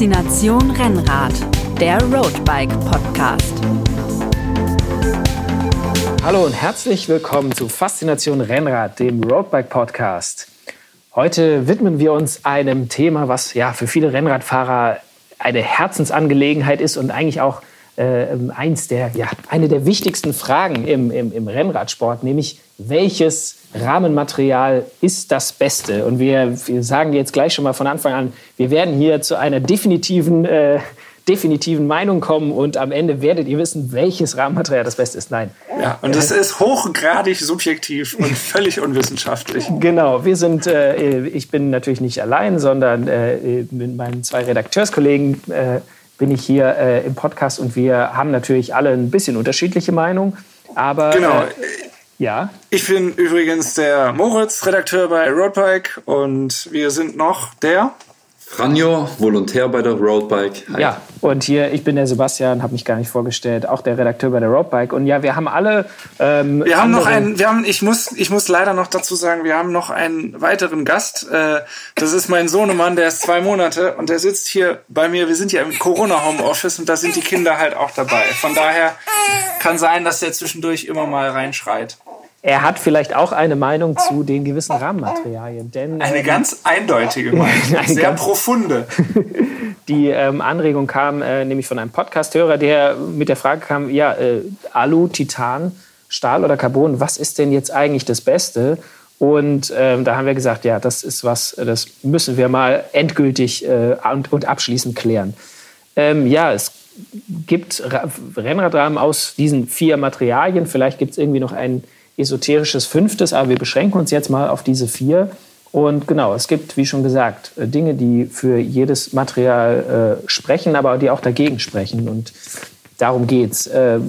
Faszination Rennrad, der Roadbike Podcast. Hallo und herzlich willkommen zu Faszination Rennrad, dem Roadbike Podcast. Heute widmen wir uns einem Thema, was ja für viele Rennradfahrer eine Herzensangelegenheit ist und eigentlich auch äh, eins der, ja, eine der wichtigsten Fragen im, im, im Rennradsport, nämlich welches Rahmenmaterial ist das Beste? Und wir, wir, sagen jetzt gleich schon mal von Anfang an, wir werden hier zu einer definitiven, äh, definitiven Meinung kommen und am Ende werdet ihr wissen, welches Rahmenmaterial das Beste ist. Nein. Ja, und es ist hochgradig subjektiv und völlig unwissenschaftlich. Genau, wir sind, äh, ich bin natürlich nicht allein, sondern äh, mit meinen zwei Redakteurskollegen äh, bin ich hier äh, im Podcast und wir haben natürlich alle ein bisschen unterschiedliche Meinungen. Aber genau. Äh, ja. Ich bin übrigens der Moritz, Redakteur bei Roadbike und wir sind noch der Franjo, Volontär bei der Roadbike. Hi. Ja, und hier, ich bin der Sebastian, habe mich gar nicht vorgestellt, auch der Redakteur bei der Roadbike. Und ja, wir haben alle. Ähm, wir haben noch einen, wir haben, ich muss, ich muss leider noch dazu sagen, wir haben noch einen weiteren Gast. Äh, das ist mein Sohnemann, der ist zwei Monate und der sitzt hier bei mir. Wir sind ja im Corona-Homeoffice und da sind die Kinder halt auch dabei. Von daher kann sein, dass der zwischendurch immer mal reinschreit. Er hat vielleicht auch eine Meinung zu den gewissen Rahmenmaterialien. Denn, eine ähm, ganz eindeutige Meinung, sehr ganz profunde. Die ähm, Anregung kam äh, nämlich von einem Podcast-Hörer, der mit der Frage kam, ja, äh, Alu, Titan, Stahl oder Carbon, was ist denn jetzt eigentlich das Beste? Und ähm, da haben wir gesagt, ja, das ist was, das müssen wir mal endgültig äh, und, und, abschließend klären. Ähm, ja, es gibt Rennradrahmen aus diesen vier Materialien. Vielleicht gibt es irgendwie noch einen esoterisches Fünftes, aber wir beschränken uns jetzt mal auf diese vier. Und genau, es gibt, wie schon gesagt, äh, Dinge, die für jedes Material äh, sprechen, aber die auch dagegen sprechen. Und darum geht's. Äh,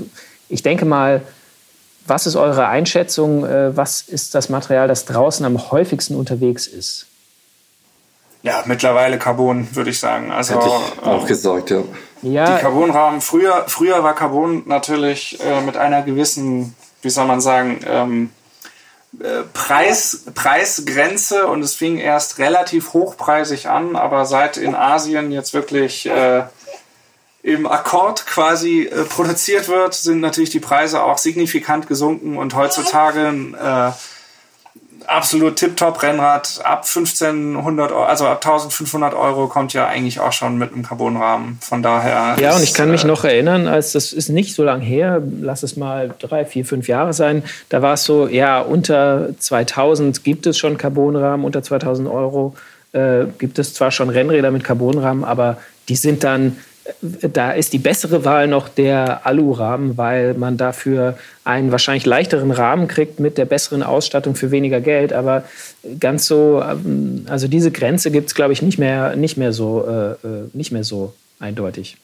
ich denke mal, was ist eure Einschätzung? Äh, was ist das Material, das draußen am häufigsten unterwegs ist? Ja, mittlerweile Carbon, würde ich sagen. Also, Hätte ich auch äh, gesagt, ja. ja. Die Carbonrahmen, früher, früher war Carbon natürlich äh, mit einer gewissen wie soll man sagen, ähm, äh, Preis, Preisgrenze und es fing erst relativ hochpreisig an, aber seit in Asien jetzt wirklich äh, im Akkord quasi äh, produziert wird, sind natürlich die Preise auch signifikant gesunken und heutzutage äh, absolut tipptopp Rennrad ab 1500 Euro, also ab 1500 Euro kommt ja eigentlich auch schon mit einem Carbonrahmen. Von daher. Ja, ist, und ich kann mich äh, noch erinnern, als das ist nicht so lange her, lass es mal drei, vier, fünf Jahre sein, da war es so, ja, unter 2000 gibt es schon Carbonrahmen, unter 2000 Euro äh, gibt es zwar schon Rennräder mit Carbonrahmen, aber die sind dann da ist die bessere Wahl noch der Alurahmen, weil man dafür einen wahrscheinlich leichteren Rahmen kriegt mit der besseren Ausstattung für weniger Geld. Aber ganz so, ähm, also diese Grenze gibt es, glaube ich, nicht mehr, nicht, mehr so, äh, äh, nicht mehr so eindeutig.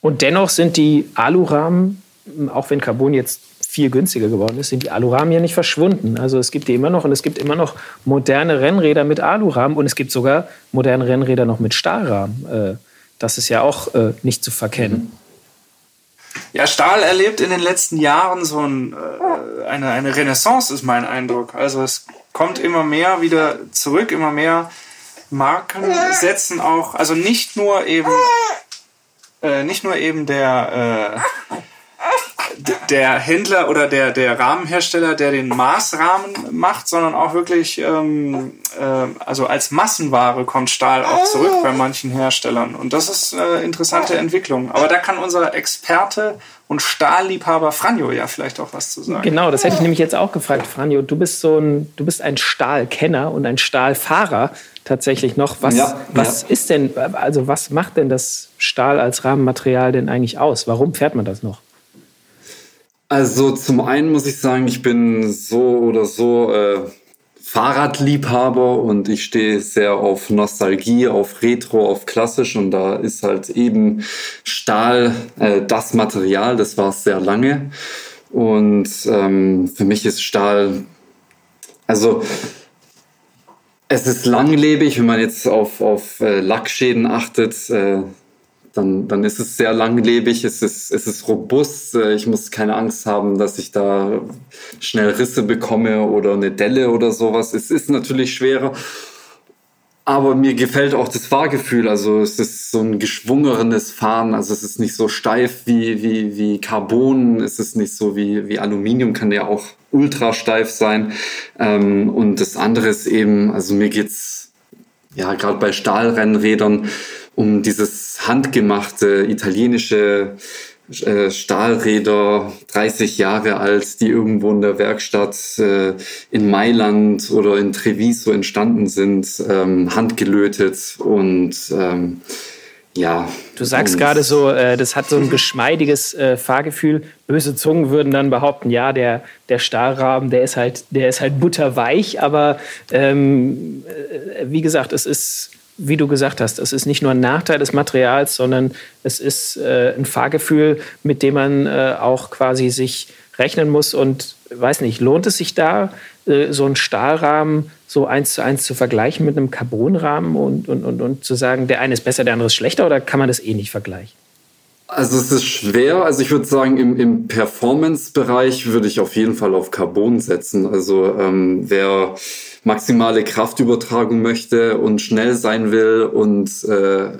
Und dennoch sind die Alurahmen, auch wenn Carbon jetzt viel günstiger geworden ist, sind die Alurahmen ja nicht verschwunden. Also es gibt die immer noch und es gibt immer noch moderne Rennräder mit Alurahmen und es gibt sogar moderne Rennräder noch mit Stahlrahmen. Das ist ja auch äh, nicht zu verkennen. Ja, Stahl erlebt in den letzten Jahren so ein, äh, eine, eine Renaissance, ist mein Eindruck. Also es kommt immer mehr wieder zurück, immer mehr Marken setzen auch, also nicht nur eben, äh, nicht nur eben der, äh, der Händler oder der, der Rahmenhersteller, der den Maßrahmen macht, sondern auch wirklich, ähm, äh, also als Massenware kommt Stahl auch zurück bei manchen Herstellern. Und das ist eine interessante Entwicklung. Aber da kann unser Experte und Stahlliebhaber Franjo ja vielleicht auch was zu sagen. Genau, das hätte ich nämlich jetzt auch gefragt, Franjo. Du bist so ein, du bist ein Stahlkenner und ein Stahlfahrer tatsächlich noch. Was, ja, was ja. ist denn, also was macht denn das Stahl als Rahmenmaterial denn eigentlich aus? Warum fährt man das noch? Also zum einen muss ich sagen, ich bin so oder so äh, Fahrradliebhaber und ich stehe sehr auf Nostalgie, auf Retro, auf klassisch und da ist halt eben Stahl äh, das Material, das war es sehr lange. Und ähm, für mich ist Stahl, also es ist langlebig, wenn man jetzt auf, auf äh, Lackschäden achtet. Äh, dann, dann ist es sehr langlebig, es ist, es ist robust. Äh, ich muss keine Angst haben, dass ich da schnell Risse bekomme oder eine Delle oder sowas. Es ist natürlich schwerer. aber mir gefällt auch das Fahrgefühl. Also es ist so ein geschwungenes Fahren. Also es ist nicht so steif wie, wie, wie Carbon. Es ist nicht so wie, wie Aluminium, kann ja auch ultra steif sein. Ähm, und das andere ist eben, also mir geht's ja gerade bei Stahlrennrädern um dieses handgemachte italienische äh, Stahlräder, 30 Jahre alt, die irgendwo in der Werkstatt äh, in Mailand oder in Treviso entstanden sind, ähm, handgelötet und ähm, ja. Du sagst gerade so, äh, das hat so ein geschmeidiges Fahrgefühl. Böse Zungen würden dann behaupten, ja, der, der Stahlrahmen, der ist halt, der ist halt butterweich, aber ähm, äh, wie gesagt, es ist wie du gesagt hast, es ist nicht nur ein Nachteil des Materials, sondern es ist äh, ein Fahrgefühl, mit dem man äh, auch quasi sich rechnen muss. Und weiß nicht, lohnt es sich da, äh, so einen Stahlrahmen so eins zu eins zu vergleichen mit einem Carbonrahmen und, und, und, und zu sagen, der eine ist besser, der andere ist schlechter, oder kann man das eh nicht vergleichen? Also es ist schwer. Also ich würde sagen, im, im Performance-Bereich würde ich auf jeden Fall auf Carbon setzen. Also ähm, wer maximale Kraftübertragung möchte und schnell sein will und äh,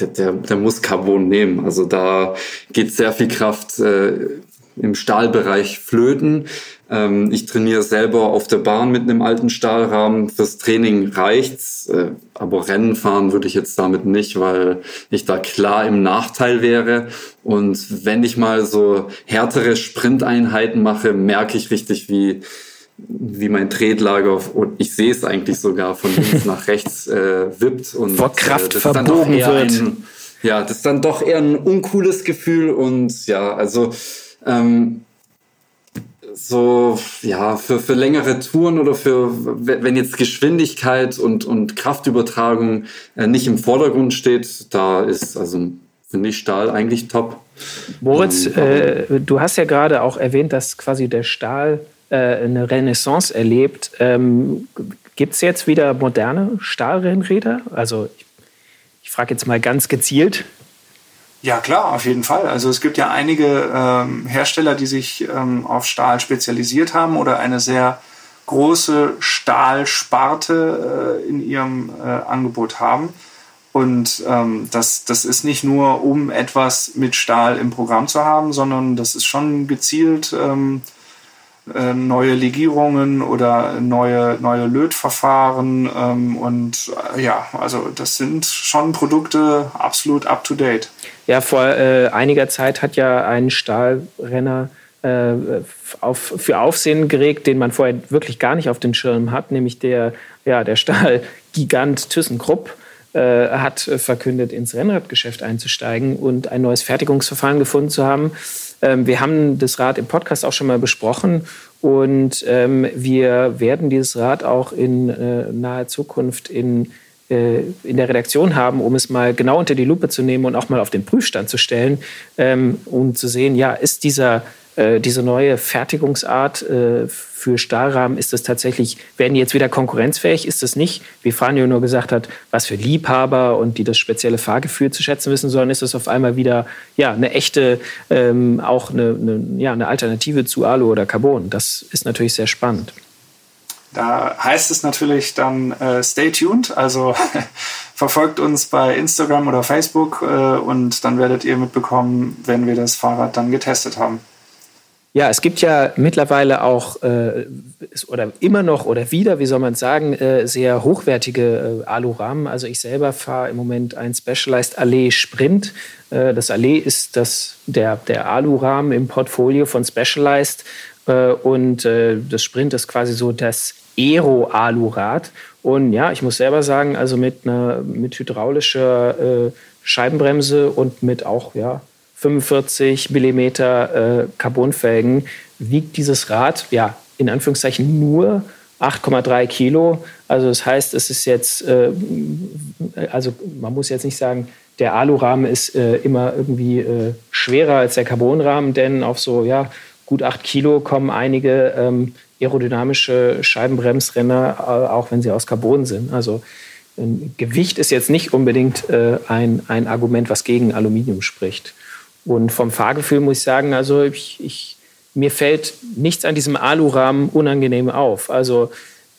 der, der, der muss Carbon nehmen. Also da geht sehr viel Kraft äh, im Stahlbereich flöten. Ähm, ich trainiere selber auf der Bahn mit einem alten Stahlrahmen. Fürs Training reicht's, äh, aber Rennen fahren würde ich jetzt damit nicht, weil ich da klar im Nachteil wäre. Und wenn ich mal so härtere Sprinteinheiten mache, merke ich richtig, wie wie mein Tretlager und ich sehe es eigentlich sogar von links nach rechts äh, wippt und vor Kraft äh, verbogen wird. Ein, ja, das ist dann doch eher ein uncooles Gefühl und ja, also ähm, so ja für, für längere Touren oder für wenn jetzt Geschwindigkeit und und Kraftübertragung äh, nicht im Vordergrund steht, da ist also finde ich Stahl eigentlich top. Moritz, ähm, äh, du hast ja gerade auch erwähnt, dass quasi der Stahl äh, eine Renaissance erlebt. Ähm, Gibt es jetzt wieder moderne Stahlrennräder? Also ich, ich frage jetzt mal ganz gezielt. Ja, klar, auf jeden Fall. Also es gibt ja einige ähm, Hersteller, die sich ähm, auf Stahl spezialisiert haben oder eine sehr große Stahlsparte äh, in ihrem äh, Angebot haben. Und ähm, das, das ist nicht nur, um etwas mit Stahl im Programm zu haben, sondern das ist schon gezielt ähm, äh, neue Legierungen oder neue, neue Lötverfahren. Ähm, und äh, ja, also das sind schon Produkte absolut up-to-date. Ja, vor äh, einiger Zeit hat ja ein Stahlrenner äh, auf, für Aufsehen geregt, den man vorher wirklich gar nicht auf den Schirm hat, nämlich der, ja, der Stahlgigant ThyssenKrupp äh, hat verkündet, ins Rennradgeschäft einzusteigen und ein neues Fertigungsverfahren gefunden zu haben, wir haben das Rad im Podcast auch schon mal besprochen und ähm, wir werden dieses Rad auch in äh, naher Zukunft in äh, in der Redaktion haben, um es mal genau unter die Lupe zu nehmen und auch mal auf den Prüfstand zu stellen, ähm, um zu sehen, ja, ist dieser, diese neue Fertigungsart äh, für Stahlrahmen, ist das tatsächlich, werden die jetzt wieder konkurrenzfähig? Ist das nicht, wie Franjo nur gesagt hat, was für Liebhaber und die das spezielle Fahrgefühl zu schätzen wissen, sondern ist das auf einmal wieder ja, eine echte, ähm, auch eine, eine, ja, eine Alternative zu Alu oder Carbon? Das ist natürlich sehr spannend. Da heißt es natürlich dann äh, stay tuned, also verfolgt uns bei Instagram oder Facebook äh, und dann werdet ihr mitbekommen, wenn wir das Fahrrad dann getestet haben. Ja, es gibt ja mittlerweile auch äh, oder immer noch oder wieder, wie soll man sagen, äh, sehr hochwertige äh, Alurahmen. Also ich selber fahre im Moment ein Specialized Allee Sprint. Äh, das Allee ist das, der, der Alurahmen im Portfolio von Specialized äh, und äh, das Sprint ist quasi so das Aero-Alurad. Und ja, ich muss selber sagen, also mit einer mit hydraulischer Scheibenbremse und mit auch ja 45 Millimeter äh, Carbonfelgen wiegt dieses Rad, ja, in Anführungszeichen nur 8,3 Kilo. Also das heißt, es ist jetzt, äh, also man muss jetzt nicht sagen, der Alurahmen ist äh, immer irgendwie äh, schwerer als der Carbonrahmen, denn auf so ja, gut 8 Kilo kommen einige ähm, aerodynamische Scheibenbremsrenner, äh, auch wenn sie aus Carbon sind. Also Gewicht ist jetzt nicht unbedingt äh, ein, ein Argument, was gegen Aluminium spricht. Und vom Fahrgefühl muss ich sagen, also ich, ich, mir fällt nichts an diesem Alurahmen unangenehm auf. Also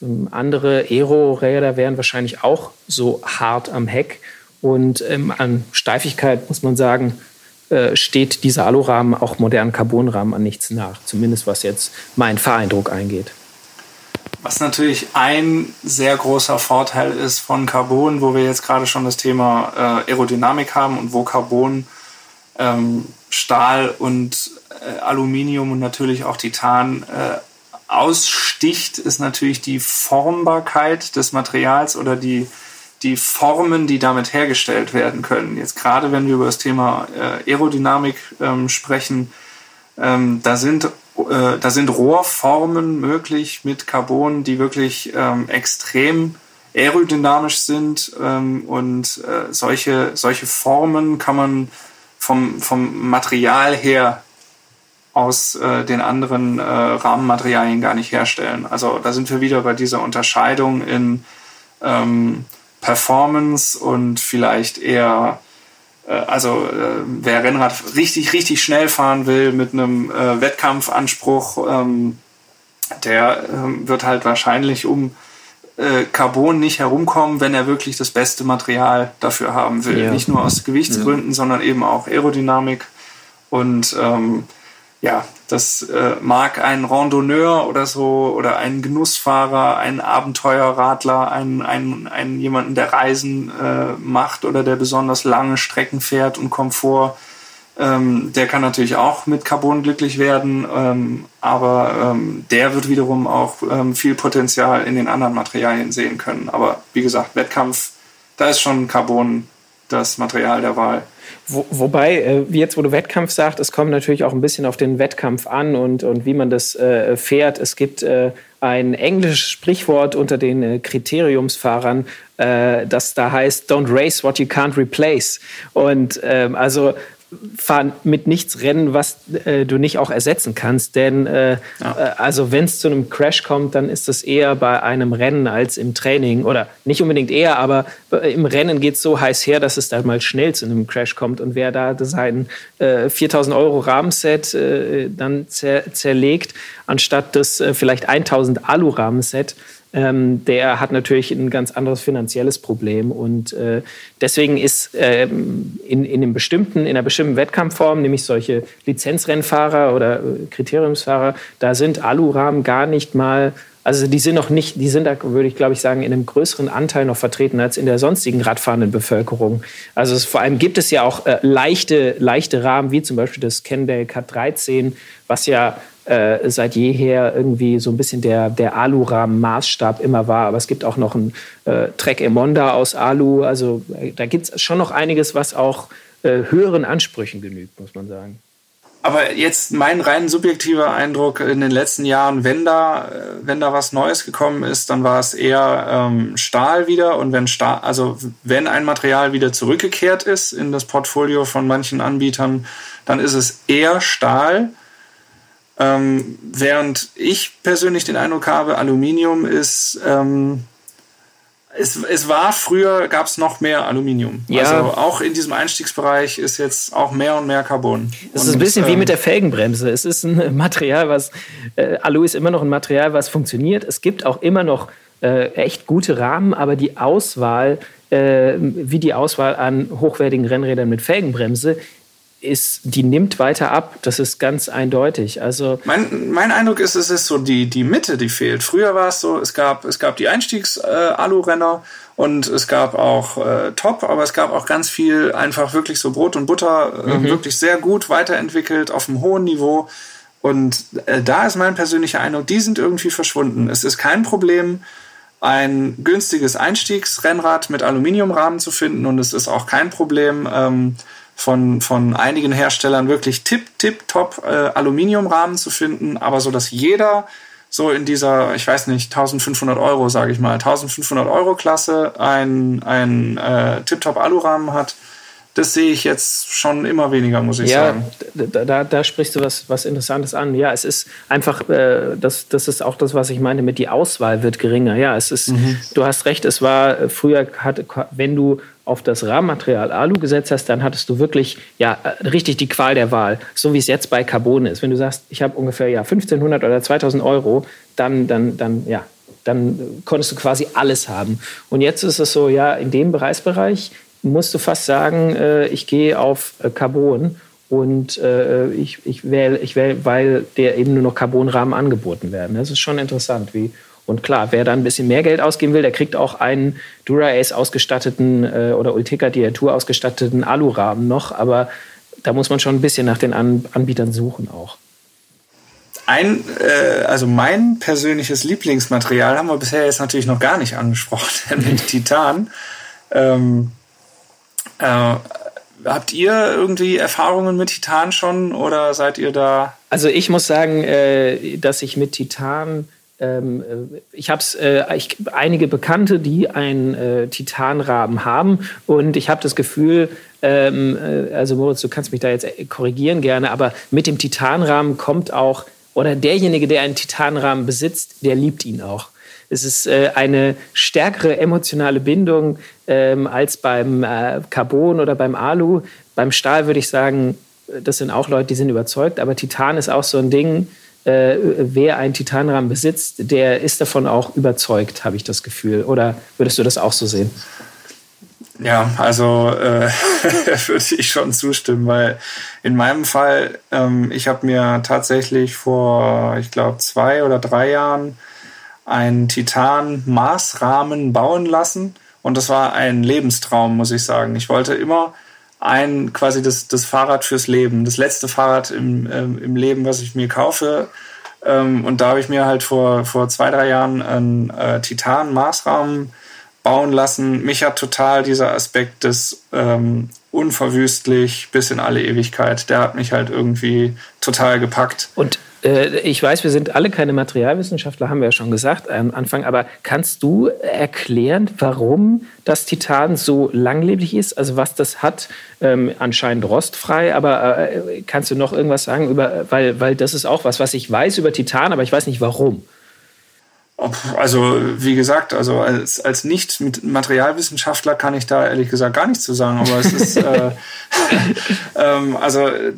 Ähm, andere Aero-Räder wären wahrscheinlich auch so hart am Heck. Und ähm, an Steifigkeit muss man sagen, äh, steht dieser Alurahmen auch modernen Carbonrahmen an nichts nach. Zumindest was jetzt mein Fahreindruck eingeht. Was natürlich ein sehr großer Vorteil ist von Carbon, wo wir jetzt gerade schon das Thema äh, Aerodynamik haben und wo Carbon, ähm, Stahl und äh, Aluminium und natürlich auch Titan äh, aussticht, ist natürlich die Formbarkeit des Materials oder die, die Formen, die damit hergestellt werden können. Jetzt gerade wenn wir über das Thema äh, Aerodynamik ähm, sprechen, ähm, da sind äh, da sind Rohrformen möglich mit Carbon, die wirklich ähm, extrem aerodynamisch sind ähm, und äh, solche, solche Formen kann man vom, vom Material her aus äh, den anderen äh, Rahmenmaterialien gar nicht herstellen. Also da sind wir wieder bei dieser Unterscheidung in ähm, Performance und vielleicht eher äh, also äh, wer Rennrad richtig, richtig schnell fahren will mit einem äh, Wettkampfanspruch, ähm, der ähm, wird halt wahrscheinlich um äh, Carbon nicht herumkommen, wenn er wirklich das beste Material dafür haben will. Ja. Nicht nur aus Gewichtsgründen, ja. sondern eben auch Aerodynamik. Und ähm, ja, das äh, mag ein Randonneur oder so oder ein Genussfahrer, ein Abenteuerradler, ein, ein, ein jemanden, der Reisen äh, macht oder der besonders lange Strecken fährt und Komfort. Ähm, der kann natürlich auch mit Carbon glücklich werden, ähm, aber ähm, der wird wiederum auch ähm, viel Potenzial in den anderen Materialien sehen können. Aber wie gesagt, Wettkampf, da ist schon Carbon das Material der Wahl. Wo, wobei, äh, jetzt wo du Wettkampf sagst, es kommt natürlich auch ein bisschen auf den Wettkampf an und, und wie man das äh, fährt. Es gibt äh, ein englisches Sprichwort unter den äh, Kriteriumsfahrern, äh, das da heißt, don't race what you can't replace. Und ähm, also fahr mit nichts rennen, was äh, du nicht auch ersetzen kannst. Denn äh, ja. äh, also wenn es zu einem Crash kommt, dann ist das eher bei einem Rennen als im Training. Oder nicht unbedingt eher, aber im Rennen geht es so heiß her, dass es dann mal schnell zu einem Crash kommt. Und wer da sein äh, 4000 Euro Rahmenset äh, dann zer zerlegt, anstatt das äh, vielleicht 1000 Alu-Rahmenset, ähm, der hat natürlich ein ganz anderes finanzielles Problem. Und äh, deswegen ist ähm, in, in, einem bestimmten, in einer bestimmten Wettkampfform, nämlich solche Lizenzrennfahrer oder äh, Kriteriumsfahrer, da sind Alurahmen gar nicht mal also die sind noch nicht, die sind da, würde ich glaube ich sagen, in einem größeren Anteil noch vertreten als in der sonstigen radfahrenden Bevölkerung. Also es, vor allem gibt es ja auch äh, leichte, leichte Rahmen, wie zum Beispiel das Kendall K13, was ja äh, seit jeher irgendwie so ein bisschen der, der Alurahmen-Maßstab immer war. Aber es gibt auch noch ein äh, Trek Emonda aus Alu. Also äh, da gibt es schon noch einiges, was auch äh, höheren Ansprüchen genügt, muss man sagen. Aber jetzt mein rein subjektiver Eindruck in den letzten Jahren, wenn da, äh, wenn da was Neues gekommen ist, dann war es eher ähm, Stahl wieder. Und wenn Stahl, also wenn ein Material wieder zurückgekehrt ist in das Portfolio von manchen Anbietern, dann ist es eher Stahl. Ähm, während ich persönlich den Eindruck habe, Aluminium ist ähm, es, es war früher, gab es noch mehr Aluminium. Ja. Also auch in diesem Einstiegsbereich ist jetzt auch mehr und mehr Carbon. Es ist ein bisschen ähm, wie mit der Felgenbremse. Es ist ein Material, was, äh, Alu ist immer noch ein Material, was funktioniert. Es gibt auch immer noch äh, echt gute Rahmen, aber die Auswahl, äh, wie die Auswahl an hochwertigen Rennrädern mit Felgenbremse, ist, die nimmt weiter ab. Das ist ganz eindeutig. Also mein, mein Eindruck ist, es ist so die, die Mitte, die fehlt. Früher war es so, es gab, es gab die Einstiegs-Alu-Renner äh, und es gab auch äh, Top, aber es gab auch ganz viel einfach wirklich so Brot und Butter, äh, mhm. wirklich sehr gut weiterentwickelt auf einem hohen Niveau. Und äh, da ist mein persönlicher Eindruck, die sind irgendwie verschwunden. Es ist kein Problem, ein günstiges Einstiegsrennrad mit Aluminiumrahmen zu finden und es ist auch kein Problem, ähm, von, von einigen Herstellern wirklich tip, tip, top äh, Aluminiumrahmen zu finden, aber so, dass jeder so in dieser, ich weiß nicht, 1500 Euro, sage ich mal, 1500 Euro Klasse ein, ein äh, Tip-Top Alurahmen hat, das sehe ich jetzt schon immer weniger, muss ich ja, sagen. Da, da, da sprichst du was, was Interessantes an. Ja, es ist einfach, äh, das, das ist auch das, was ich meine mit die Auswahl wird geringer. Ja, es ist, mhm. du hast recht, es war äh, früher, hat, wenn du auf das Rahmenmaterial Alu gesetzt hast, dann hattest du wirklich ja richtig die Qual der Wahl, so wie es jetzt bei Carbon ist. Wenn du sagst, ich habe ungefähr ja 1500 oder 2000 Euro, dann, dann, dann ja, dann konntest du quasi alles haben. Und jetzt ist es so, ja, in dem Preisbereich musst du fast sagen, äh, ich gehe auf äh, Carbon und äh, ich, ich wähle, ich wähl, weil der eben nur noch Carbonrahmen angeboten werden. Das ist schon interessant, wie und klar, wer da ein bisschen mehr Geld ausgeben will, der kriegt auch einen Dura-Ace ausgestatteten äh, oder Ultica Diatur ausgestatteten Alurahmen noch. Aber da muss man schon ein bisschen nach den An Anbietern suchen auch. Ein, äh, also mein persönliches Lieblingsmaterial haben wir bisher jetzt natürlich noch gar nicht angesprochen, nämlich Titan. Ähm, äh, habt ihr irgendwie Erfahrungen mit Titan schon oder seid ihr da? Also ich muss sagen, äh, dass ich mit Titan ich habe äh, einige Bekannte, die einen äh, Titanrahmen haben und ich habe das Gefühl, ähm, äh, also Moritz, du kannst mich da jetzt korrigieren gerne, aber mit dem Titanrahmen kommt auch, oder derjenige, der einen Titanrahmen besitzt, der liebt ihn auch. Es ist äh, eine stärkere emotionale Bindung ähm, als beim äh, Carbon oder beim Alu. Beim Stahl würde ich sagen, das sind auch Leute, die sind überzeugt, aber Titan ist auch so ein Ding, äh, wer einen Titanrahmen besitzt, der ist davon auch überzeugt, habe ich das Gefühl. Oder würdest du das auch so sehen? Ja, also äh, würde ich schon zustimmen, weil in meinem Fall, ähm, ich habe mir tatsächlich vor, ich glaube, zwei oder drei Jahren einen Titan-Maßrahmen bauen lassen. Und das war ein Lebenstraum, muss ich sagen. Ich wollte immer ein quasi das, das Fahrrad fürs Leben, das letzte Fahrrad im, ähm, im Leben, was ich mir kaufe. Ähm, und da habe ich mir halt vor, vor zwei, drei Jahren einen äh, Titan-Maßrahmen bauen lassen. Mich hat total dieser Aspekt des ähm, unverwüstlich bis in alle Ewigkeit, der hat mich halt irgendwie total gepackt. Und ich weiß, wir sind alle keine Materialwissenschaftler, haben wir ja schon gesagt am Anfang, aber kannst du erklären, warum das Titan so langlebig ist? Also was das hat, ähm, anscheinend rostfrei, aber äh, kannst du noch irgendwas sagen über, weil, weil das ist auch was, was ich weiß über Titan, aber ich weiß nicht warum. Also wie gesagt, also als, als Nicht-Materialwissenschaftler kann ich da ehrlich gesagt gar nichts zu sagen, aber es ist äh, ähm, also äh,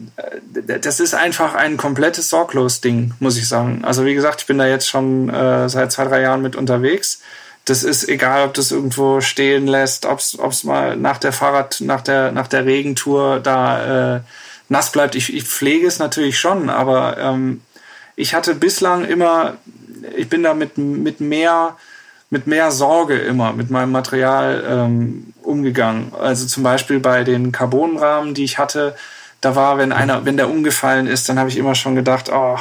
das ist einfach ein komplettes sorglos Ding, muss ich sagen. Also wie gesagt, ich bin da jetzt schon äh, seit zwei, drei Jahren mit unterwegs. Das ist egal, ob das irgendwo stehen lässt, ob es mal nach der Fahrrad, nach der, nach der Regentour da äh, nass bleibt. Ich, ich pflege es natürlich schon, aber ähm, ich hatte bislang immer ich bin da mit, mit mehr mit mehr Sorge immer mit meinem Material ähm, umgegangen. Also zum Beispiel bei den Carbonrahmen, die ich hatte, da war, wenn einer, wenn der umgefallen ist, dann habe ich immer schon gedacht, oh,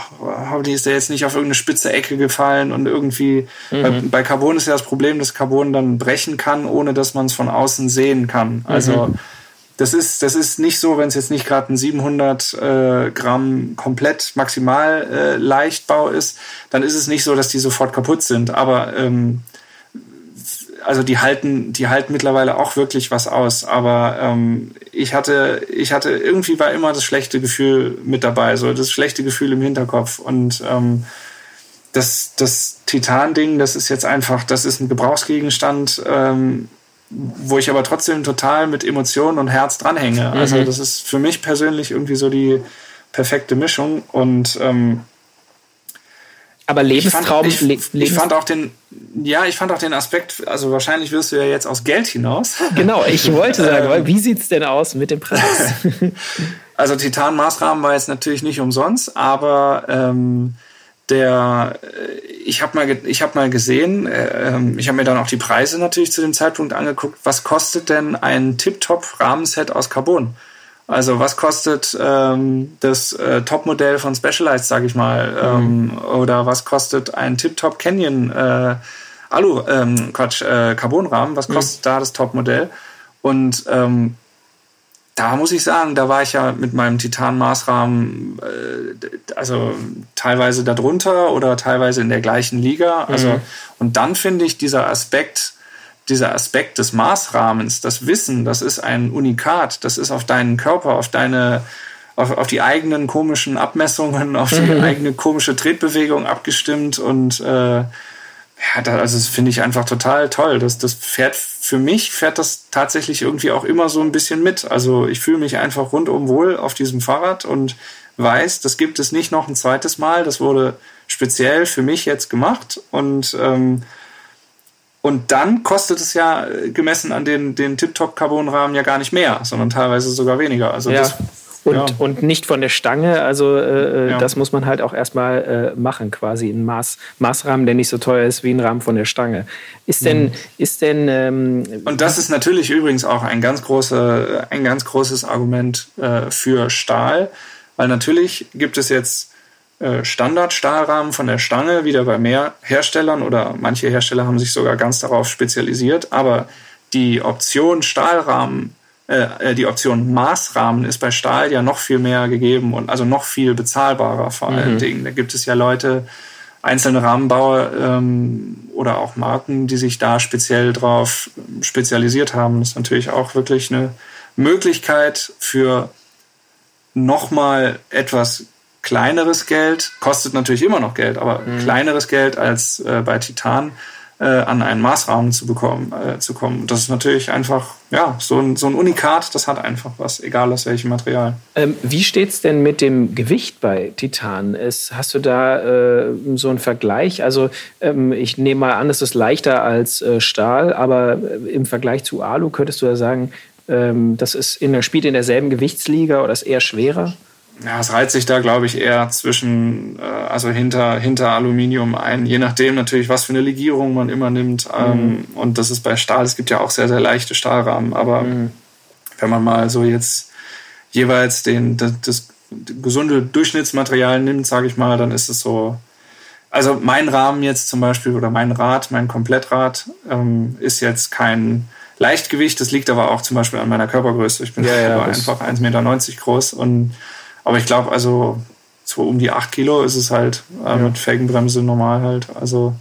hoffentlich ist der jetzt nicht auf irgendeine spitze Ecke gefallen und irgendwie, mhm. bei, bei, Carbon ist ja das Problem, dass Carbon dann brechen kann, ohne dass man es von außen sehen kann. Also mhm das ist, das ist nicht so, wenn es jetzt nicht gerade ein 700 äh, Gramm komplett maximal äh, Leichtbau ist, dann ist es nicht so, dass die sofort kaputt sind. Aber ähm, also die halten, die halten mittlerweile auch wirklich was aus. Aber ähm, ich hatte, ich hatte irgendwie war immer das schlechte Gefühl mit dabei, so das schlechte Gefühl im Hinterkopf und ähm, das, das Titan-Ding, das ist jetzt einfach, das ist ein Gebrauchsgegenstand. Ähm, wo ich aber trotzdem total mit Emotionen und Herz dranhänge. Mhm. Also das ist für mich persönlich irgendwie so die perfekte Mischung und ähm, aber Lebenstraum. Ich fand, ich, ich fand, auch den, ja, ich fand auch den Aspekt, also wahrscheinlich wirst du ja jetzt aus Geld hinaus. Genau, ich wollte sagen, ähm, wie sieht es denn aus mit dem Preis? also Titan-Maßrahmen war jetzt natürlich nicht umsonst, aber ähm, der, äh, ich habe mal, ich habe mal gesehen, äh, ähm, ich habe mir dann auch die Preise natürlich zu dem Zeitpunkt angeguckt. Was kostet denn ein Tip-Top-Rahmenset aus Carbon? Also was kostet ähm, das äh, Topmodell von Specialized, sage ich mal, ähm, mhm. oder was kostet ein Tip-Top Canyon äh, Alu, ähm, Quatsch, äh, Carbonrahmen? Was mhm. kostet mhm. da das Topmodell? Und ähm, da muss ich sagen, da war ich ja mit meinem Titan-Maßrahmen, äh, also teilweise darunter oder teilweise in der gleichen Liga. Also, mhm. und dann finde ich dieser Aspekt, dieser Aspekt des Maßrahmens, das Wissen, das ist ein Unikat, das ist auf deinen Körper, auf deine, auf, auf die eigenen komischen Abmessungen, auf die mhm. eigene komische Tretbewegung abgestimmt und äh, ja, da, also das finde ich einfach total toll. Das, das fährt für mich fährt das tatsächlich irgendwie auch immer so ein bisschen mit. Also ich fühle mich einfach rundum wohl auf diesem Fahrrad und weiß, das gibt es nicht noch ein zweites Mal. Das wurde speziell für mich jetzt gemacht und ähm, und dann kostet es ja äh, gemessen an den, den Tip-Top-Carbon-Rahmen ja gar nicht mehr, sondern teilweise sogar weniger. Also ja. das, Und, ja. und nicht von der Stange, also äh, äh, Ja. das muss man halt auch erstmal äh, machen, quasi ein Maß, Maßrahmen, der nicht so teuer ist wie ein Rahmen von der Stange. Ist denn, Mhm. ist denn ähm, Und das ist natürlich übrigens auch ein ganz, große, ein ganz großes Argument äh, für Stahl, weil natürlich gibt es jetzt äh, Standard-Stahlrahmen von der Stange, wieder bei mehr Herstellern oder manche Hersteller haben sich sogar ganz darauf spezialisiert, aber die Option Stahlrahmen, äh, äh, die Option Maßrahmen ist bei Stahl ja noch viel mehr gegeben und also noch viel bezahlbarer vor allen Dingen. Da gibt es ja Leute, einzelne Rahmenbauer ähm, oder auch Marken, die sich da speziell drauf spezialisiert haben. Das ist natürlich auch wirklich eine Möglichkeit für nochmal etwas kleineres Geld, kostet natürlich immer noch Geld, aber kleineres Geld als äh, bei Titan äh, an einen Maßrahmen zu bekommen, äh, zu kommen. Das ist natürlich einfach, ja, so ein, so ein Unikat, das hat einfach was, egal aus welchem Material. ähm, wie steht's denn mit dem Gewicht bei Titan? Ist, hast du da äh, so einen Vergleich? Also ähm, ich nehme mal an, es ist leichter als äh, Stahl, aber äh, im Vergleich zu Alu könntest du ja sagen, ähm, das ist in spielt in derselben Gewichtsliga oder ist eher schwerer? Ja, es reiht sich da, glaube ich, eher zwischen, äh, also hinter, hinter Aluminium ein, je nachdem natürlich, was für eine Legierung man immer nimmt. Ähm, und das ist bei Stahl, es gibt ja auch sehr, sehr leichte Stahlrahmen, aber wenn man mal so jetzt jeweils den, das, das gesunde Durchschnittsmaterial nimmt, sage ich mal, dann ist es so, also mein Rahmen jetzt zum Beispiel oder mein Rad, mein Komplettrad, ähm, ist jetzt kein Leichtgewicht. Das liegt aber auch zum Beispiel an meiner Körpergröße. Ich bin Ja, ja, einfach 1,90 Meter groß. Und, aber ich glaube, also so um die 8 Kilo ist es halt äh, mit Felgenbremse normal halt. Also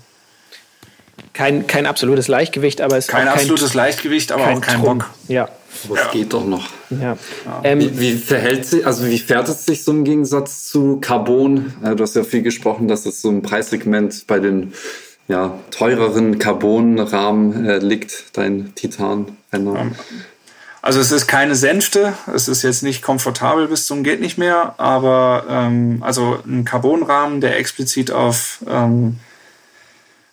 Kein, kein absolutes Leichtgewicht, aber es ist kein auch absolutes Leichtgewicht, aber kein auch kein Trumm. Bock. Ja, Aber es geht doch noch. ja. Ähm, Wie, wie verhält sich, also wie fährt es sich so im Gegensatz zu Carbon? Äh, Du hast ja viel gesprochen, dass es so im Preissegment bei den ja, teureren Carbon-Rahmen äh, liegt, dein Titan-Renner. Also es ist keine Sänfte, es ist jetzt nicht komfortabel bis zum geht nicht mehr, aber ähm, also ein Carbonrahmen, der explizit auf ähm,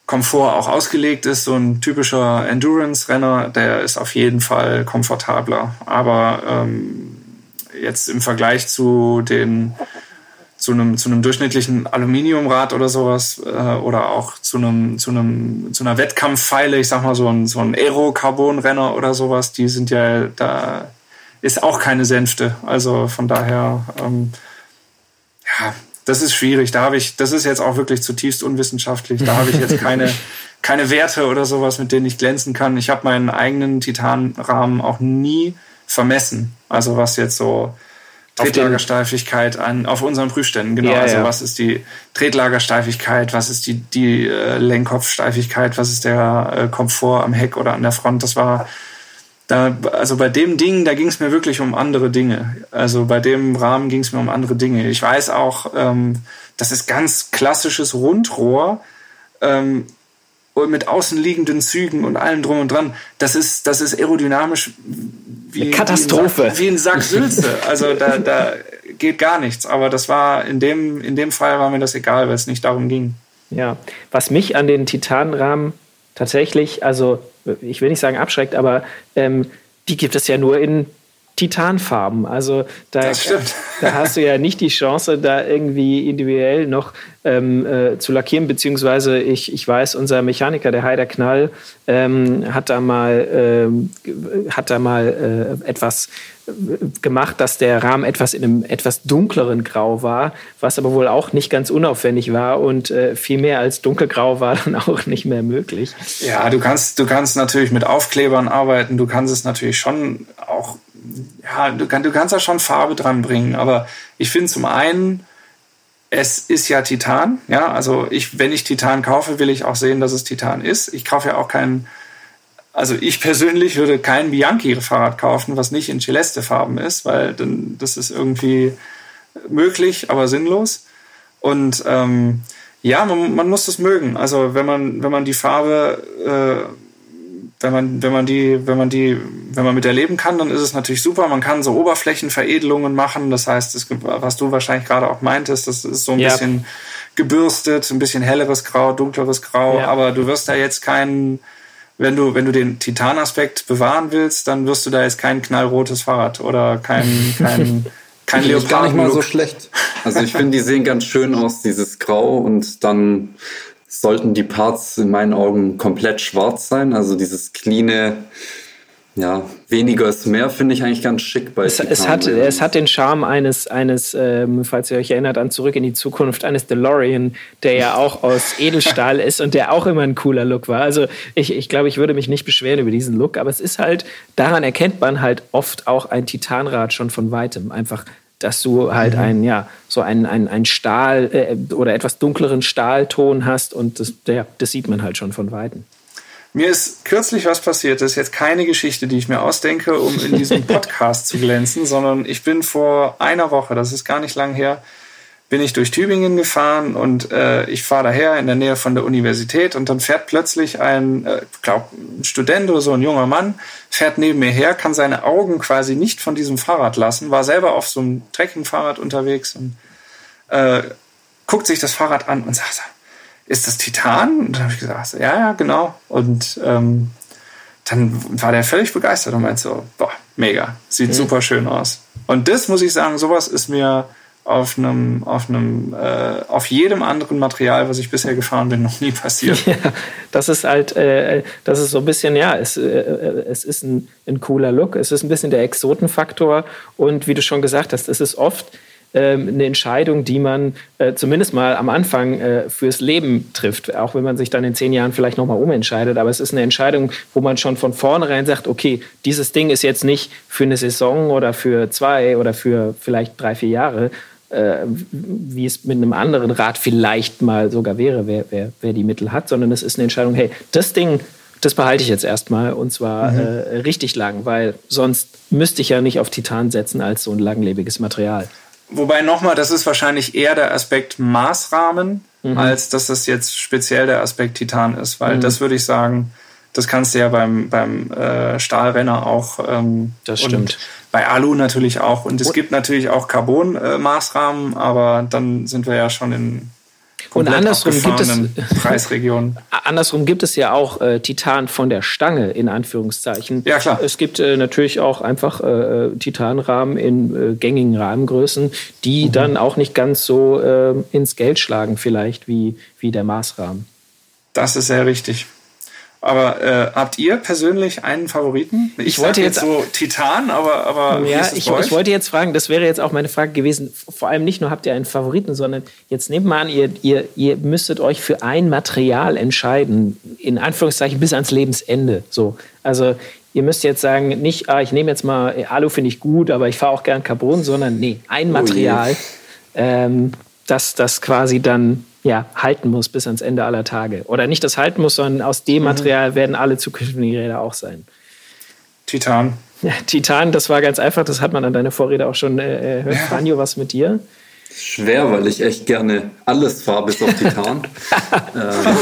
Komfort auch ausgelegt ist, so ein typischer Endurance-Renner, der ist auf jeden Fall komfortabler. Aber ähm, jetzt im Vergleich zu den zu einem, zu einem durchschnittlichen Aluminiumrad oder sowas äh, oder auch zu einem, zu einem, zu einer Wettkampfpfeile, ich sag mal so ein, so ein Aero-Carbon-Renner oder sowas, die sind ja, da ist auch keine Sänfte. Also von daher, ähm, ja, das ist schwierig. Da habe ich, das ist jetzt auch wirklich zutiefst unwissenschaftlich. Da habe ich jetzt keine, keine Werte oder sowas, mit denen ich glänzen kann. Ich habe meinen eigenen Titanrahmen auch nie vermessen. Also was jetzt so Tretlagersteifigkeit an, auf unseren Prüfständen, genau. Ja, also ja. was ist die Tretlagersteifigkeit, was ist die, die äh, Lenkkopfsteifigkeit, was ist der äh, Komfort am Heck oder an der Front. Das war da, also bei dem Ding, da ging es mir wirklich um andere Dinge. Also bei dem Rahmen ging es mir um andere Dinge. Ich weiß auch, ähm, das ist ganz klassisches Rundrohr. Ähm, mit außenliegenden Zügen und allem drum und dran. Das ist, das ist aerodynamisch wie, Eine Katastrophe. Wie ein Sack, wie ein Sack Sülze. Also da, da geht gar nichts. Aber das war in dem, in dem Fall war mir das egal, weil es nicht darum ging. Ja, was mich an den Titanrahmen tatsächlich, also ich will nicht sagen abschreckt, aber ähm, die gibt es ja nur in Titanfarben. Also da, da hast du ja nicht die Chance, da irgendwie individuell noch ähm, äh, zu lackieren, beziehungsweise ich, ich weiß, unser Mechaniker, der Heider Knall, ähm, hat da mal, ähm, hat da mal äh, etwas äh, gemacht, dass der Rahmen etwas in einem etwas dunkleren Grau war, was aber wohl auch nicht ganz unaufwendig war und äh, viel mehr als dunkelgrau war dann auch nicht mehr möglich. Ja, du kannst, du kannst natürlich mit Aufklebern arbeiten, du kannst es natürlich schon auch, ja, du, du kannst da schon Farbe dran bringen, aber ich finde zum einen, es ist ja Titan, ja, also ich, wenn ich Titan kaufe, will ich auch sehen, dass es Titan ist. Ich kaufe ja auch keinen, also ich persönlich würde kein Bianchi-Fahrrad kaufen, was nicht in Celeste-Farben ist, weil dann, das ist irgendwie möglich, aber sinnlos. Und ähm, ja, man, man muss das mögen. Also wenn man, wenn man die Farbe, äh, wenn man, wenn man die, wenn man die, wenn man mit der leben kann, dann ist es natürlich super. Man kann so Oberflächenveredelungen machen. Das heißt, es was du wahrscheinlich gerade auch meintest, das ist so ein Ja. bisschen gebürstet, ein bisschen helleres Grau, dunkleres Grau, Ja. aber du wirst da jetzt keinen, wenn du, wenn du den Titanaspekt bewahren willst, dann wirst du da jetzt kein knallrotes Fahrrad oder kein, kein, kein ich gar nicht mal so schlecht. Also ich finde, die sehen ganz schön aus, dieses Grau und dann sollten die Parts in meinen Augen komplett schwarz sein. Also dieses cleane, ja, weniger ist mehr, finde ich eigentlich ganz schick bei Es, es, hat, es hat den Charme eines, eines ähm, falls ihr euch erinnert an Zurück in die Zukunft, eines DeLorean, der ja auch aus Edelstahl ist und der auch immer ein cooler Look war. Also ich, ich glaube, ich würde mich nicht beschweren über diesen Look, aber es ist halt, daran erkennt man halt oft auch ein Titanrad schon von weitem. Einfach, dass du halt ein, ja, so einen, einen, einen Stahl äh, oder etwas dunkleren Stahlton hast und das, ja, das sieht man halt schon von weitem. Mir ist kürzlich was passiert. Das ist jetzt keine Geschichte, die ich mir ausdenke, um in diesem Podcast zu glänzen, sondern ich bin vor einer Woche, das ist gar nicht lang her, bin ich durch Tübingen gefahren und äh, ich fahre daher in der Nähe von der Universität und dann fährt plötzlich ein, äh, glaub, ein Student oder so, ein junger Mann, fährt neben mir her, kann seine Augen quasi nicht von diesem Fahrrad lassen, war selber auf so einem Trekkingfahrrad unterwegs und äh, guckt sich das Fahrrad an und sagt, ist das Titan? Und dann habe ich gesagt, ja, ja, genau. Und ähm, dann war der völlig begeistert und meinte so, boah, mega, sieht super schön aus. Und das muss ich sagen, sowas ist mir auf einem, auf einem, äh, auf jedem anderen Material, was ich bisher gefahren bin, noch nie passiert. Ja, das ist halt, äh, das ist so ein bisschen, ja, es, äh, es ist ein, ein cooler Look, es ist ein bisschen der Exotenfaktor und wie du schon gesagt hast, es ist oft ähm, eine Entscheidung, die man äh, zumindest mal am Anfang äh, fürs Leben trifft, auch wenn man sich dann in zehn Jahren vielleicht nochmal umentscheidet. Aber es ist eine Entscheidung, wo man schon von vornherein sagt, okay, dieses Ding ist jetzt nicht für eine Saison oder für zwei oder für vielleicht drei, vier Jahre, äh, wie es mit einem anderen Rad vielleicht mal sogar wäre, wer, wer, wer die Mittel hat, sondern es ist eine Entscheidung, hey, das Ding, das behalte ich jetzt erstmal und zwar äh, richtig lang, weil sonst müsste ich ja nicht auf Titan setzen als so ein langlebiges Material. Wobei nochmal, das ist wahrscheinlich eher der Aspekt Maßrahmen, als dass das jetzt speziell der Aspekt Titan ist, weil das würde ich sagen, das kannst du ja beim, beim äh, Stahlrenner auch. Ähm, Das und stimmt. Bei Alu natürlich auch. Und es gibt natürlich auch Carbon-Maßrahmen, aber dann sind wir ja schon in komplett andersrum gibt es- Preisregionen. Andersrum gibt es ja auch äh, Titan von der Stange, in Anführungszeichen. Ja, klar. Es gibt äh, natürlich auch einfach äh, Titanrahmen in äh, gängigen Rahmengrößen, die Mhm. dann auch nicht ganz so äh, ins Geld schlagen, vielleicht wie, wie der Maßrahmen. Das ist sehr richtig. Aber äh, habt ihr persönlich einen Favoriten? Ich, Ich wollte sag jetzt- so Titan, aber, aber Ja, ich, ich wollte jetzt fragen, das wäre jetzt auch meine Frage gewesen, vor allem nicht nur habt ihr einen Favoriten, sondern jetzt nehmt mal an, ihr, ihr, ihr müsstet euch für ein Material entscheiden, in Anführungszeichen bis ans Lebensende. So. Also ihr müsst jetzt sagen, nicht, ah, ich nehme jetzt mal, Alu finde ich gut, aber ich fahre auch gern Carbon, sondern nee, ein Material, ähm, das, das quasi dann ja, halten muss bis ans Ende aller Tage. Oder nicht das halten muss, sondern aus dem Material werden alle zukünftigen Räder auch sein. Titan. Ja, Titan, das war ganz einfach, das hat man an deiner Vorrede auch schon äh, hört. Franjo, was mit dir? Schwer, weil ich echt gerne alles fahre, bis auf Titan. ähm,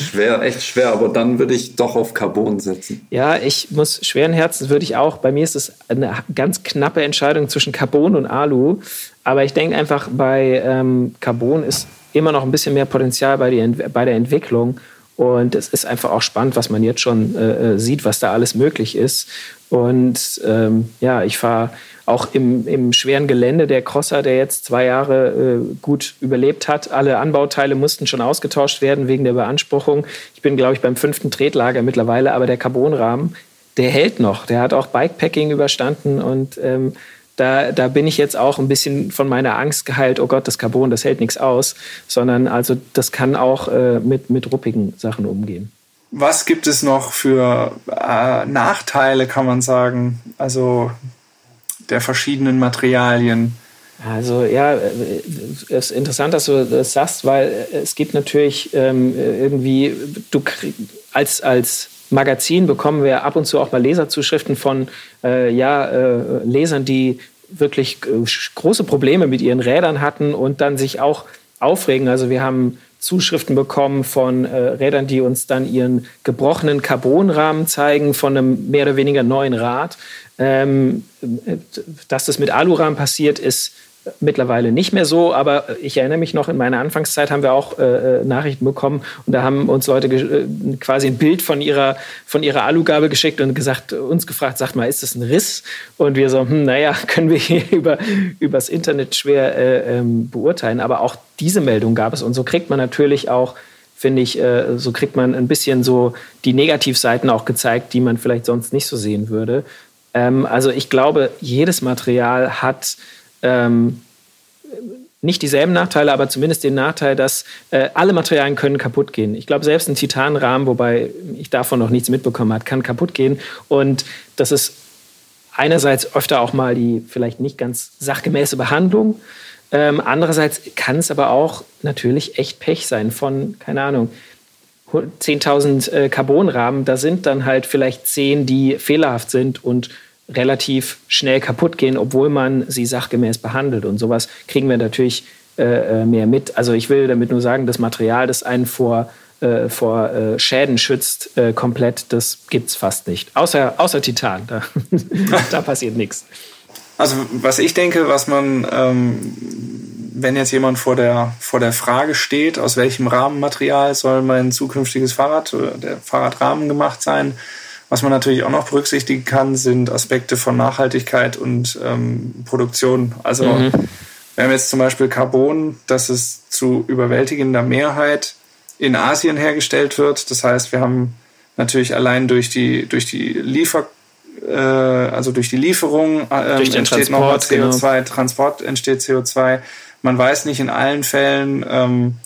schwer, echt schwer, aber dann würde ich doch auf Carbon setzen. Ja, ich muss schweren Herzens würde ich auch. Bei mir ist es eine ganz knappe Entscheidung zwischen Carbon und Alu. Aber ich denke einfach, bei ähm, Carbon ist immer noch ein bisschen mehr Potenzial bei, die, bei der Entwicklung. Und es ist einfach auch spannend, was man jetzt schon äh, äh, sieht, was da alles möglich ist. Und ähm, ja, ich fahre auch im, im schweren Gelände der Crosser, der jetzt zwei Jahre äh, gut überlebt hat. Alle Anbauteile mussten schon ausgetauscht werden wegen der Beanspruchung. Ich bin, glaube ich, beim fünften Tretlager mittlerweile, aber der Carbonrahmen, der hält noch. Der hat auch Bikepacking überstanden und ähm, da, da bin ich jetzt auch ein bisschen von meiner Angst geheilt, oh Gott, das Carbon, das hält nichts aus, sondern also das kann auch äh, mit, mit ruppigen Sachen umgehen. Was gibt es noch für äh, Nachteile, kann man sagen? Also der verschiedenen Materialien. Also ja, äh, es ist interessant, dass du das sagst, weil es gibt natürlich ähm, irgendwie, du krieg, als, als Magazin bekommen wir ab und zu auch mal Leserzuschriften von äh, ja, äh, Lesern, die wirklich äh, große Probleme mit ihren Rädern hatten und dann sich auch aufregen. Also wir haben Zuschriften bekommen von äh, Rädern, die uns dann ihren gebrochenen Carbonrahmen zeigen von einem mehr oder weniger neuen Rad. Ähm, dass das mit Alurahmen passiert, ist mittlerweile nicht mehr so, aber ich erinnere mich noch, in meiner Anfangszeit haben wir auch äh, äh Nachrichten bekommen und da haben uns Leute äh, quasi ein Bild von ihrer, von ihrer Alugabe geschickt und gesagt, uns gefragt, sagt mal, ist das ein Riss? Und wir so, hm, naja, können wir hier über, übers Internet schwer äh, ähm, beurteilen. Aber auch diese Meldung gab es und so kriegt man natürlich auch finde ich, äh, so kriegt man ein bisschen so die Negativseiten auch gezeigt, die man vielleicht sonst nicht so sehen würde. Ähm, also ich glaube, jedes Material hat ähm, nicht dieselben Nachteile, aber zumindest den Nachteil, dass äh, alle Materialien können kaputt gehen. Ich glaube, selbst ein Titanrahmen, wobei ich davon noch nichts mitbekommen habe, kann kaputt gehen. Und das ist einerseits öfter auch mal die vielleicht nicht ganz sachgemäße Behandlung. Ähm, andererseits kann es aber auch natürlich echt Pech sein von, keine Ahnung, 10.000 äh, Carbonrahmen. Da sind dann halt vielleicht 10, die fehlerhaft sind und relativ schnell kaputt gehen, obwohl man sie sachgemäß behandelt. Und sowas kriegen wir natürlich äh, äh, mehr mit. Also ich will damit nur sagen, das Material, das einen vor, äh, vor äh, Schäden schützt, äh, komplett, das gibt es fast nicht. Außer, außer Titan, da, da passiert nichts. Also was ich denke, was man, ähm, wenn jetzt jemand vor der, vor der Frage steht, aus welchem Rahmenmaterial soll mein zukünftiges Fahrrad oder der Fahrradrahmen gemacht sein, was man natürlich auch noch berücksichtigen kann, sind Aspekte von Nachhaltigkeit und ähm, Produktion. Also mhm. wir haben jetzt zum Beispiel Carbon, das es zu überwältigender Mehrheit in Asien hergestellt wird. Das heißt, wir haben natürlich allein durch die, durch die Liefer äh, also durch die Lieferung äh, durch entsteht nochmal CO2, genau. Transport entsteht CO2. Man weiß nicht in allen Fällen, ähm,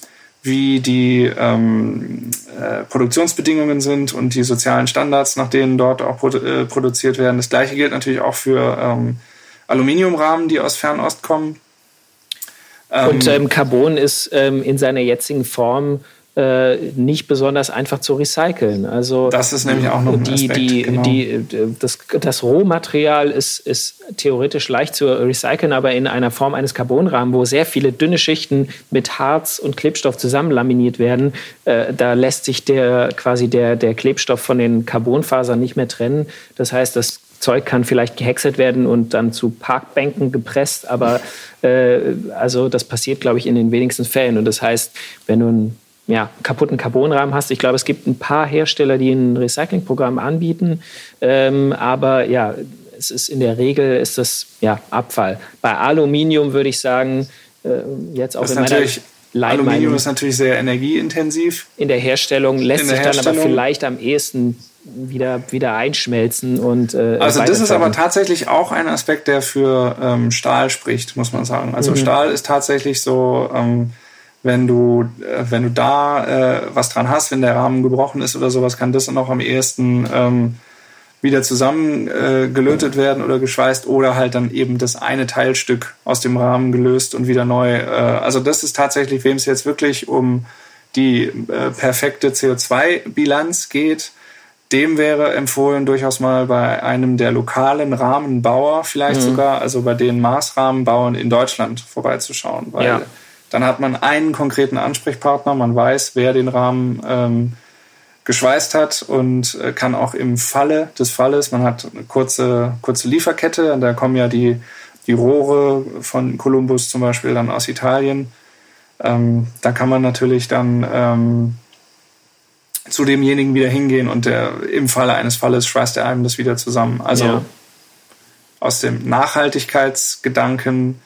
wie die ähm, äh, Produktionsbedingungen sind und die sozialen Standards, nach denen dort auch produ äh, produziert werden. Das gleiche gilt natürlich auch für ähm, Aluminiumrahmen, die aus Fernost kommen. und ähm, ähm Carbon ist ähm, in seiner jetzigen Form äh, nicht besonders einfach zu recyceln. Also das ist nämlich auch noch ein Aspekt, die, genau. die, das, das Rohmaterial ist, ist theoretisch leicht zu recyceln, aber in einer Form eines Carbonrahmens, wo sehr viele dünne Schichten mit Harz und Klebstoff zusammenlaminiert werden, äh, da lässt sich der quasi der, der Klebstoff von den Carbonfasern nicht mehr trennen. Das heißt, das Zeug kann vielleicht gehäckselt werden und dann zu Parkbänken gepresst, aber äh, also das passiert, glaube ich, in den wenigsten Fällen. Und das heißt, wenn du ein ja, kaputten Carbonrahmen hast. Ich glaube, es gibt ein paar Hersteller, die ein Recyclingprogramm anbieten, ähm, aber ja, es ist in der Regel ist das ja Abfall. Bei Aluminium würde ich sagen, äh, jetzt auch das in meiner Aluminium ist natürlich sehr energieintensiv. In der Herstellung lässt der sich Herstellung. dann aber vielleicht am ehesten wieder, wieder einschmelzen und äh, Also das ist aber tatsächlich auch ein Aspekt, der für ähm, Stahl spricht, muss man sagen. Also mhm. Stahl ist tatsächlich so ähm, wenn du, äh, wenn du da äh, was dran hast, wenn der Rahmen gebrochen ist oder sowas, kann das dann auch am ehesten ähm, wieder zusammengelötet äh, werden oder geschweißt oder halt dann eben das eine Teilstück aus dem Rahmen gelöst und wieder neu. Äh, also das ist tatsächlich, wem es jetzt wirklich um die äh, perfekte CO2-Bilanz geht, dem wäre empfohlen, durchaus mal bei einem der lokalen Rahmenbauer, vielleicht mhm. sogar, also bei den Maßrahmenbauern in Deutschland vorbeizuschauen, weil ja dann hat man einen konkreten Ansprechpartner, man weiß, wer den Rahmen ähm, geschweißt hat und äh, kann auch im Falle des Falles, man hat eine kurze, kurze Lieferkette, da kommen ja die, die Rohre von Columbus zum Beispiel dann aus Italien. Ähm, da kann man natürlich dann ähm, zu demjenigen wieder hingehen und der, im Falle eines Falles schweißt er einem das wieder zusammen. Also ja. aus dem Nachhaltigkeitsgedanken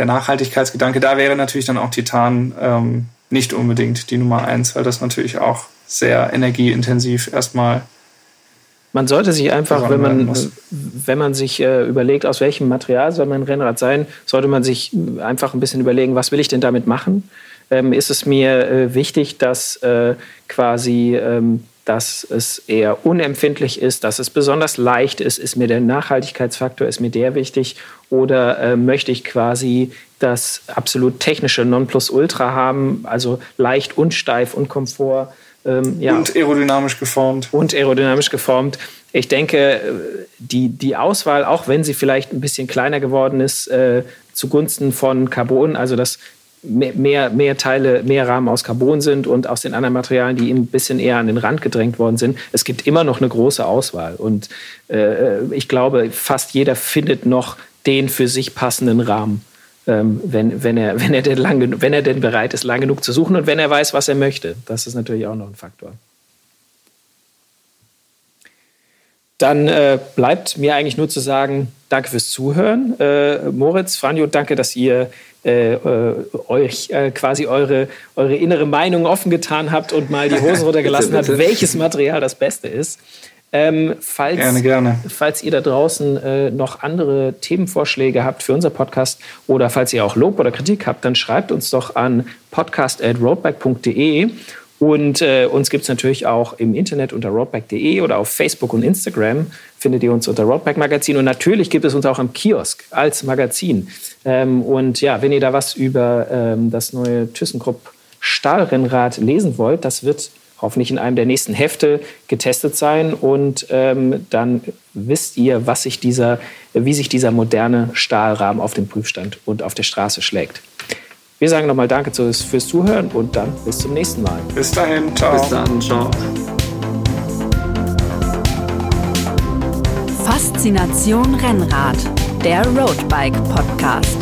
der Nachhaltigkeitsgedanke, da wäre natürlich dann auch Titan ähm, nicht unbedingt die Nummer eins, weil das natürlich auch sehr energieintensiv erstmal. Man sollte sich einfach, wenn man, wenn man sich äh, überlegt, aus welchem Material soll mein Rennrad sein, sollte man sich einfach ein bisschen überlegen, was will ich denn damit machen? Ähm, ist es mir äh, wichtig, dass äh, quasi ähm, dass es eher unempfindlich ist, dass es besonders leicht ist, ist mir der Nachhaltigkeitsfaktor, ist mir der wichtig oder äh, möchte ich quasi das absolut technische Nonplusultra haben, also leicht und steif und Komfort. Ähm, ja. Und aerodynamisch geformt. Und aerodynamisch geformt. Ich denke, äh, die, die Auswahl, auch wenn sie vielleicht ein bisschen kleiner geworden ist, äh, zugunsten von Carbon, also das mehr, mehr Teile, mehr Rahmen aus Carbon sind und aus den anderen Materialien, die ein bisschen eher an den Rand gedrängt worden sind. Es gibt immer noch eine große Auswahl. Und äh, ich glaube, fast jeder findet noch den für sich passenden Rahmen. ähm, wenn, wenn, er, wenn, er denn lang, wenn er denn bereit ist, lang genug zu suchen und wenn er weiß, was er möchte. Das ist natürlich auch noch ein Faktor. Dann äh, bleibt mir eigentlich nur zu sagen, danke fürs Zuhören. Äh, Moritz, Franjo, danke, dass ihr äh, äh euch äh, quasi eure, eure innere Meinung offen getan habt und mal die Hosen runtergelassen habt, welches Material das Beste ist. Ähm, falls, gerne, gerne. Falls ihr da draußen äh, noch andere Themenvorschläge habt für unser Podcast oder falls ihr auch Lob oder Kritik habt, dann schreibt uns doch an podcast.roadbike.de und äh, uns gibt es natürlich auch im Internet unter roadbike.de oder auf Facebook und Instagram findet ihr uns unter Roadbike Magazin. Und natürlich gibt es uns auch am Kiosk als Magazin. Ähm, und ja, wenn ihr da was über ähm, das neue ThyssenKrupp Stahlrennrad lesen wollt, das wird hoffentlich in einem der nächsten Hefte getestet sein. Und ähm, dann wisst ihr, was sich dieser, wie sich dieser moderne Stahlrahmen auf dem Prüfstand und auf der Straße schlägt. Wir sagen nochmal Danke fürs Zuhören und dann bis zum nächsten Mal. Bis dahin, ciao. Bis dann, ciao. Faszination Rennrad, der Roadbike Podcast.